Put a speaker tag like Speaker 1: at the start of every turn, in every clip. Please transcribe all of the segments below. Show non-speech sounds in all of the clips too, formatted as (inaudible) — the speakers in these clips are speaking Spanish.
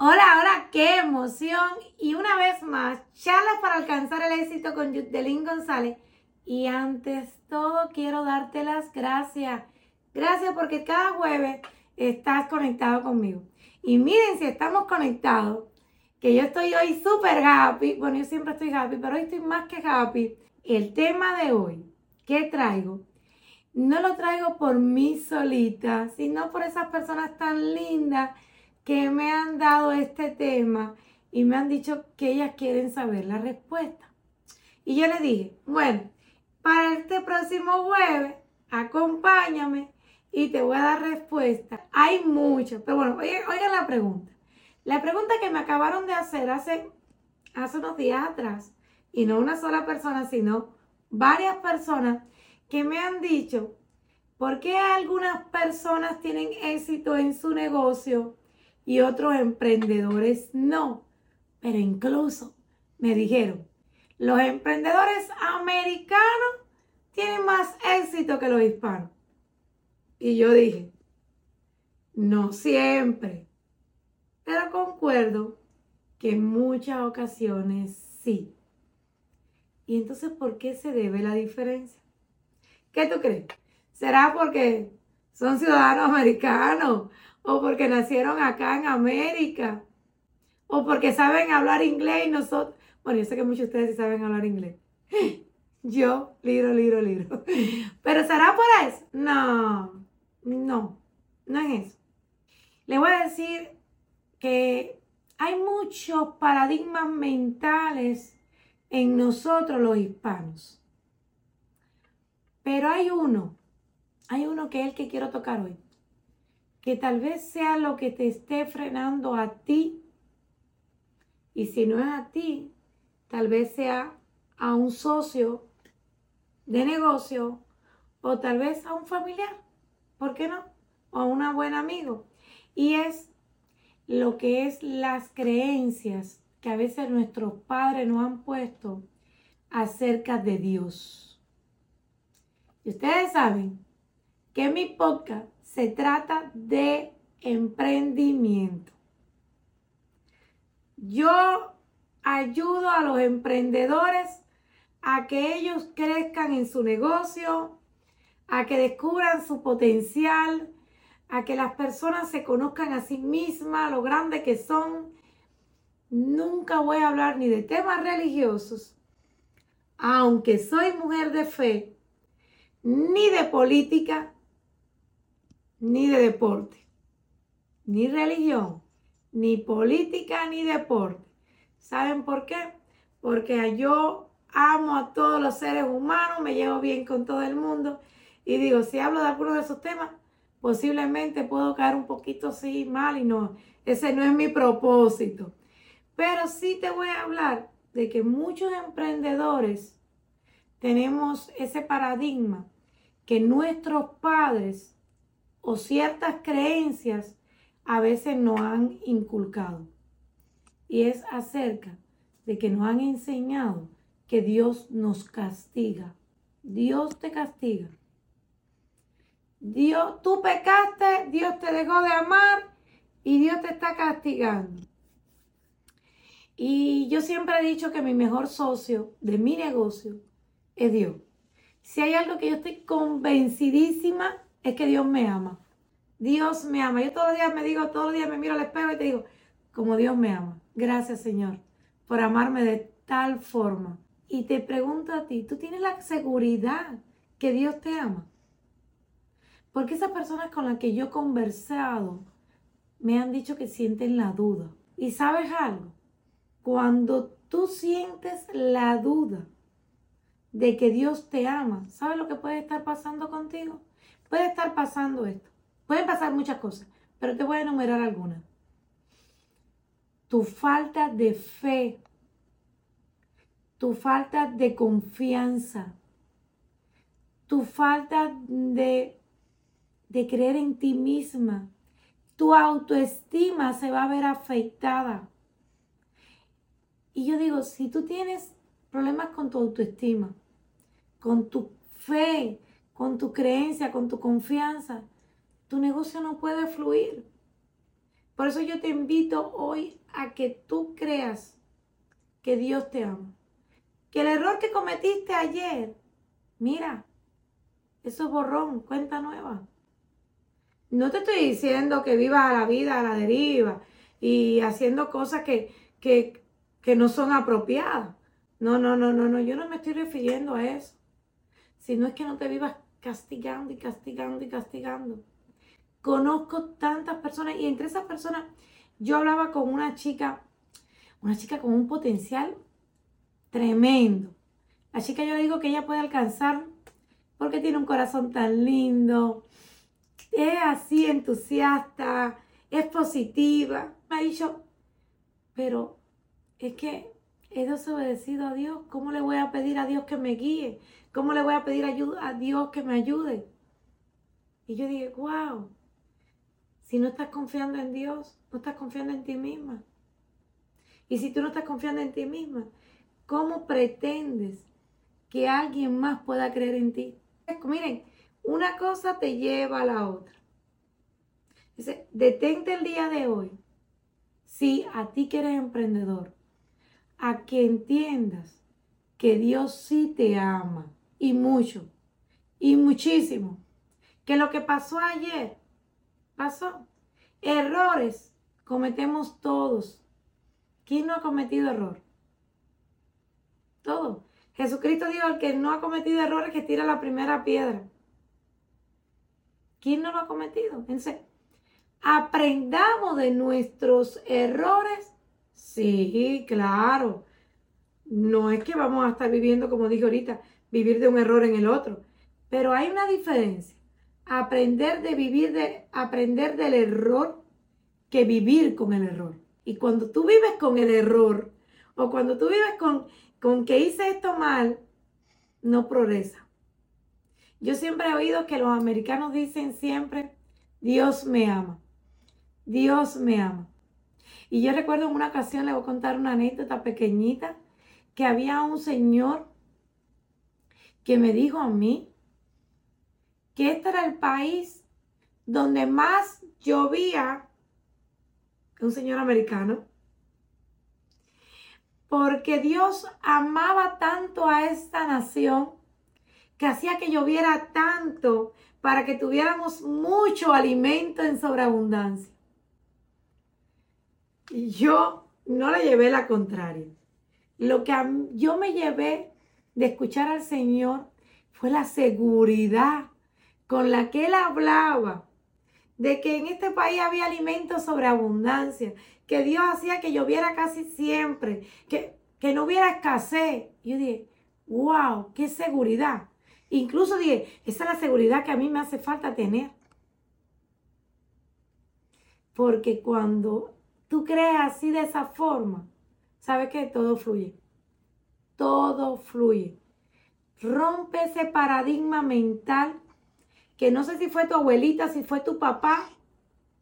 Speaker 1: Hola, hola, qué emoción. Y una vez más, charlas para alcanzar el éxito con Yudelín González. Y antes todo, quiero darte las gracias. Gracias porque cada jueves estás conectado conmigo. Y miren si estamos conectados, que yo estoy hoy súper happy. Bueno, yo siempre estoy happy, pero hoy estoy más que happy. El tema de hoy que traigo, no lo traigo por mí solita, sino por esas personas tan lindas que me han dado este tema y me han dicho que ellas quieren saber la respuesta. Y yo le dije, bueno, para este próximo jueves, acompáñame y te voy a dar respuesta. Hay muchas, pero bueno, oigan, la pregunta. La pregunta que me acabaron de hacer hace, hace unos días atrás, y no una sola persona, sino varias personas que me han dicho, ¿por qué algunas personas tienen éxito en su negocio y otros emprendedores no. Pero incluso me dijeron, los emprendedores americanos tienen más éxito que los hispanos. Y yo dije, no siempre, pero concuerdo que en muchas ocasiones sí. Y entonces, ¿por qué se debe la diferencia? ¿Qué tú crees? ¿Será porque son ciudadanos americanos o porque nacieron acá en América, o porque saben hablar inglés y nosotros, bueno, yo sé que muchos de ustedes sí saben hablar inglés. (laughs) Yo, libro, libro, libro. Pero ¿será por eso? No, no, no es eso. Le voy a decir que hay muchos paradigmas mentales en nosotros los hispanos. Pero hay uno, hay uno que es el que quiero tocar hoy que tal vez sea lo que te esté frenando a ti. Y si no es a ti, tal vez sea a un socio de negocio o tal vez a un familiar. ¿Por qué no? O a un buen amigo. Y es lo que es las creencias que a veces nuestros padres nos han puesto acerca de Dios. Y ustedes saben que mi podcast se trata de emprendimiento. Yo ayudo a los emprendedores a que ellos crezcan en su negocio, a que descubran su potencial, a que las personas se conozcan a sí mismas, lo grande que son. Nunca voy a hablar ni de temas religiosos, aunque soy mujer de fe, ni de política, ni de deporte, ni religión, ni política, ni deporte. ¿Saben por qué? Porque yo amo a todos los seres humanos, me llevo bien con todo el mundo y digo, si hablo de alguno de esos temas, posiblemente puedo caer un poquito así mal y no, ese no es mi propósito. Pero sí te voy a hablar de que muchos emprendedores tenemos ese paradigma que nuestros padres o ciertas creencias a veces nos han inculcado. Y es acerca de que nos han enseñado que Dios nos castiga. Dios te castiga. Dios, tú pecaste, Dios te dejó de amar y Dios te está castigando. Y yo siempre he dicho que mi mejor socio de mi negocio es Dios. Si hay algo que yo estoy convencidísima es que Dios me ama. Dios me ama. Yo todos los días me digo, todos los días me miro al espejo y te digo, como Dios me ama. Gracias Señor por amarme de tal forma. Y te pregunto a ti, ¿tú tienes la seguridad que Dios te ama? Porque esas personas con las que yo he conversado me han dicho que sienten la duda. ¿Y sabes algo? Cuando tú sientes la duda de que Dios te ama, ¿sabes lo que puede estar pasando contigo? Puede estar pasando esto. Pueden pasar muchas cosas, pero te voy a enumerar algunas. Tu falta de fe, tu falta de confianza, tu falta de, de creer en ti misma, tu autoestima se va a ver afectada. Y yo digo, si tú tienes problemas con tu autoestima, con tu fe, con tu creencia, con tu confianza, tu negocio no puede fluir. Por eso yo te invito hoy a que tú creas que Dios te ama. Que el error que cometiste ayer, mira, eso es borrón, cuenta nueva. No te estoy diciendo que vivas la vida a la deriva y haciendo cosas que, que, que no son apropiadas. No, no, no, no, no, yo no me estoy refiriendo a eso. Sino es que no te vivas castigando y castigando y castigando. Conozco tantas personas y entre esas personas yo hablaba con una chica, una chica con un potencial tremendo. La chica yo le digo que ella puede alcanzar porque tiene un corazón tan lindo, es así entusiasta, es positiva. Me ha dicho, pero es que he desobedecido a Dios. ¿Cómo le voy a pedir a Dios que me guíe? ¿Cómo le voy a pedir a Dios que me ayude? Y yo dije, wow, si no estás confiando en Dios, no estás confiando en ti misma. Y si tú no estás confiando en ti misma, ¿cómo pretendes que alguien más pueda creer en ti? Miren, una cosa te lleva a la otra. Dice, detente el día de hoy. Si a ti que eres emprendedor, a que entiendas que Dios sí te ama y mucho y muchísimo. Que lo que pasó ayer pasó. Errores cometemos todos. ¿Quién no ha cometido error? Todos. Jesucristo dijo, el que no ha cometido errores, que tira la primera piedra. ¿Quién no lo ha cometido? Entonces, aprendamos de nuestros errores. Sí, claro. No es que vamos a estar viviendo, como dije ahorita, vivir de un error en el otro. Pero hay una diferencia. Aprender de vivir de aprender del error que vivir con el error. Y cuando tú vives con el error o cuando tú vives con con que hice esto mal, no progresa. Yo siempre he oído que los americanos dicen siempre, Dios me ama. Dios me ama. Y yo recuerdo en una ocasión, le voy a contar una anécdota pequeñita, que había un señor que me dijo a mí que este era el país donde más llovía, un señor americano, porque Dios amaba tanto a esta nación que hacía que lloviera tanto para que tuviéramos mucho alimento en sobreabundancia. Y yo no le llevé la contraria. Lo que yo me llevé de escuchar al Señor fue la seguridad con la que Él hablaba de que en este país había alimento sobreabundancia, que Dios hacía que lloviera casi siempre, que, que no hubiera escasez. Yo dije, wow, qué seguridad. Incluso dije, esa es la seguridad que a mí me hace falta tener. Porque cuando tú crees así de esa forma, ¿sabes qué? Todo fluye. Todo fluye. Rompe ese paradigma mental que no sé si fue tu abuelita, si fue tu papá,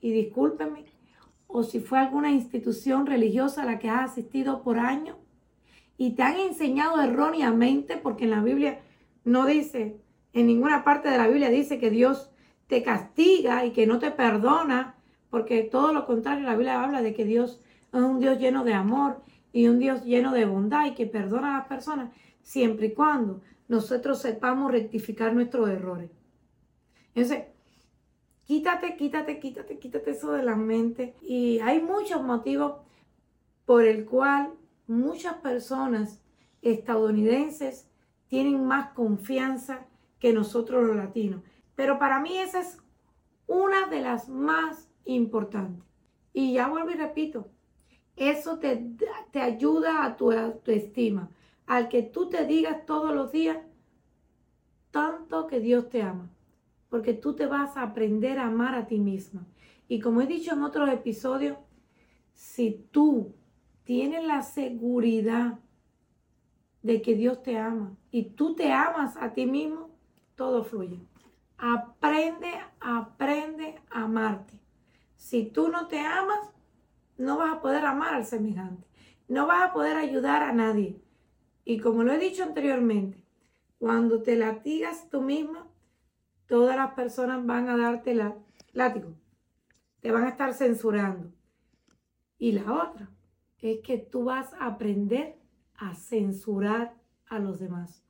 Speaker 1: y discúlpeme, o si fue alguna institución religiosa a la que has asistido por años y te han enseñado erróneamente, porque en la Biblia no dice, en ninguna parte de la Biblia dice que Dios te castiga y que no te perdona, porque todo lo contrario, la Biblia habla de que Dios es un Dios lleno de amor y un Dios lleno de bondad y que perdona a las personas siempre y cuando nosotros sepamos rectificar nuestros errores. Entonces, Quítate, quítate, quítate, quítate eso de la mente. Y hay muchos motivos por el cual muchas personas estadounidenses tienen más confianza que nosotros los latinos. Pero para mí esa es una de las más importantes. Y ya vuelvo y repito, eso te, te ayuda a tu autoestima, al que tú te digas todos los días tanto que Dios te ama porque tú te vas a aprender a amar a ti misma. Y como he dicho en otros episodios, si tú tienes la seguridad de que Dios te ama y tú te amas a ti mismo, todo fluye. Aprende, aprende a amarte. Si tú no te amas, no vas a poder amar al semejante. No vas a poder ayudar a nadie. Y como lo he dicho anteriormente, cuando te latigas tú misma, todas las personas van a darte la, látigo. Te van a estar censurando. Y la otra es que tú vas a aprender a censurar a los demás.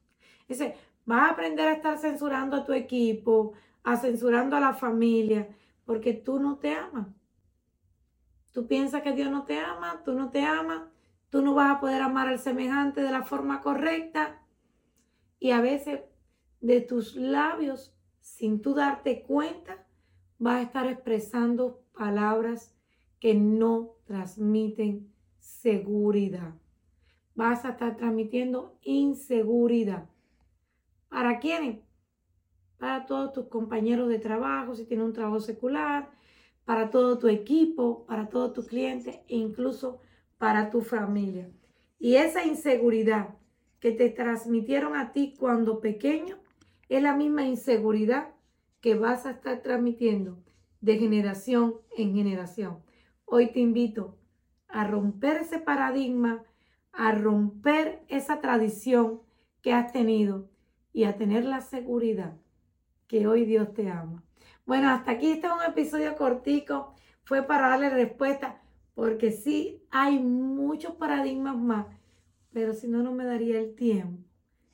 Speaker 1: Dice, vas a aprender a estar censurando a tu equipo, a censurando a la familia, porque tú no te amas. Tú piensas que Dios no te ama, tú no te amas, tú no vas a poder amar al semejante de la forma correcta. Y a veces de tus labios, sin tú darte cuenta, vas a estar expresando palabras que no transmiten seguridad. Vas a estar transmitiendo inseguridad. ¿Para quiénes? Para todos tus compañeros de trabajo, si tienes un trabajo secular, para todo tu equipo, para todos tus clientes e incluso para tu familia. Y esa inseguridad que te transmitieron a ti cuando pequeño es la misma inseguridad que vas a estar transmitiendo de generación en generación. Hoy te invito a romper ese paradigma, a romper esa tradición que has tenido y a tener la seguridad que hoy Dios te ama. Bueno, hasta aquí este es un episodio cortico. Fue para darle respuesta, porque sí hay muchos paradigmas más, pero si no, no me daría el tiempo.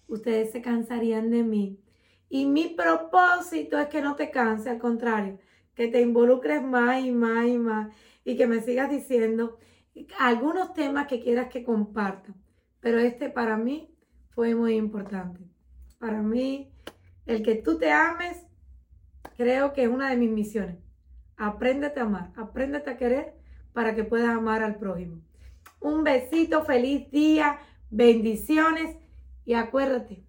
Speaker 1: Ustedes se cansarían de mí. Y mi propósito es que no te canse, al contrario, que te involucres más y más y más y que me sigas diciendo algunos temas que quieras que comparta. Pero este para mí fue muy importante. Para mí, el que tú te ames, creo que es una de mis misiones. Apréndete a amar, apréndete a querer para que puedas amar al prójimo. Un besito, feliz día, bendiciones y acuérdate,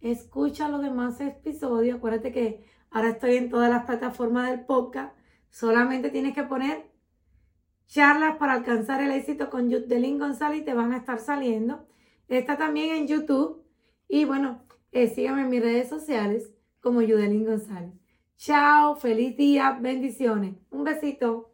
Speaker 1: escucha los demás episodios. Acuérdate que ahora estoy en todas las plataformas del podcast. Solamente tienes que poner charlas para alcanzar el éxito con Yudelín González y te van a estar saliendo. Está también en YouTube. Y bueno, eh, síganme en mis redes sociales como Yudelín González. Chao, feliz día, bendiciones. Un besito.